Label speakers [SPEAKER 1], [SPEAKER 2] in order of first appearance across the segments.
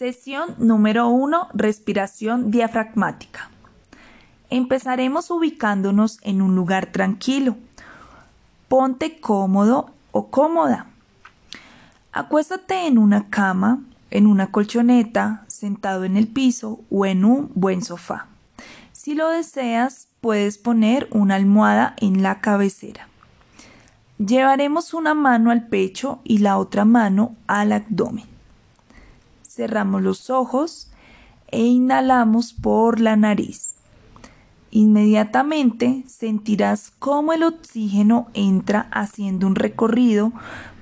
[SPEAKER 1] Sesión número 1. Respiración diafragmática. Empezaremos ubicándonos en un lugar tranquilo. Ponte cómodo o cómoda. Acuéstate en una cama, en una colchoneta, sentado en el piso o en un buen sofá. Si lo deseas, puedes poner una almohada en la cabecera. Llevaremos una mano al pecho y la otra mano al abdomen. Cerramos los ojos e inhalamos por la nariz. Inmediatamente sentirás cómo el oxígeno entra haciendo un recorrido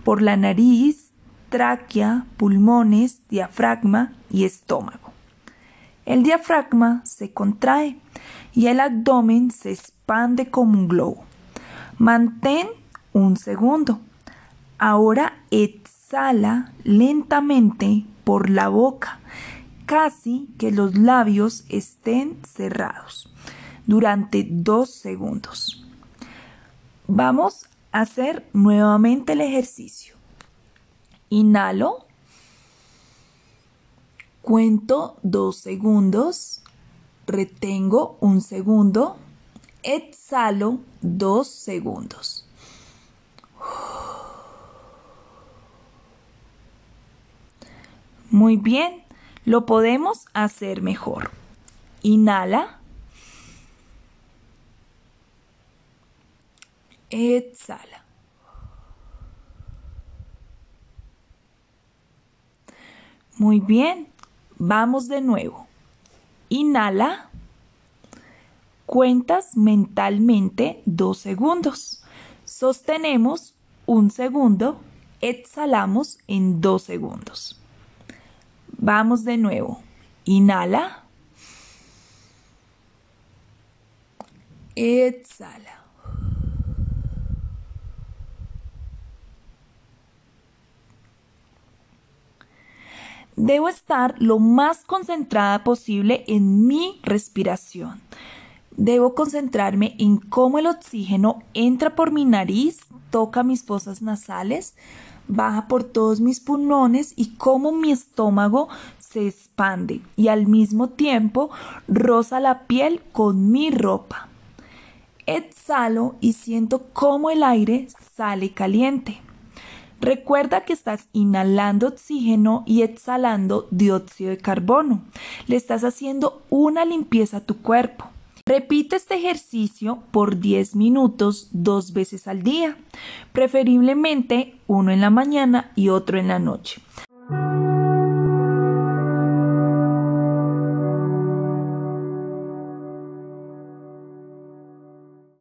[SPEAKER 1] por la nariz, tráquea, pulmones, diafragma y estómago. El diafragma se contrae y el abdomen se expande como un globo. Mantén un segundo. Ahora exhala lentamente por la boca, casi que los labios estén cerrados, durante dos segundos. Vamos a hacer nuevamente el ejercicio. Inhalo. Cuento dos segundos. Retengo un segundo. Exhalo dos segundos. Muy bien, lo podemos hacer mejor. Inhala. Exhala. Muy bien, vamos de nuevo. Inhala. Cuentas mentalmente dos segundos. Sostenemos un segundo. Exhalamos en dos segundos. Vamos de nuevo. Inhala. Exhala. Debo estar lo más concentrada posible en mi respiración. Debo concentrarme en cómo el oxígeno entra por mi nariz, toca mis fosas nasales, baja por todos mis pulmones y cómo mi estómago se expande y al mismo tiempo roza la piel con mi ropa. Exhalo y siento cómo el aire sale caliente. Recuerda que estás inhalando oxígeno y exhalando dióxido de carbono. Le estás haciendo una limpieza a tu cuerpo. Repite este ejercicio por 10 minutos dos veces al día, preferiblemente uno en la mañana y otro en la noche.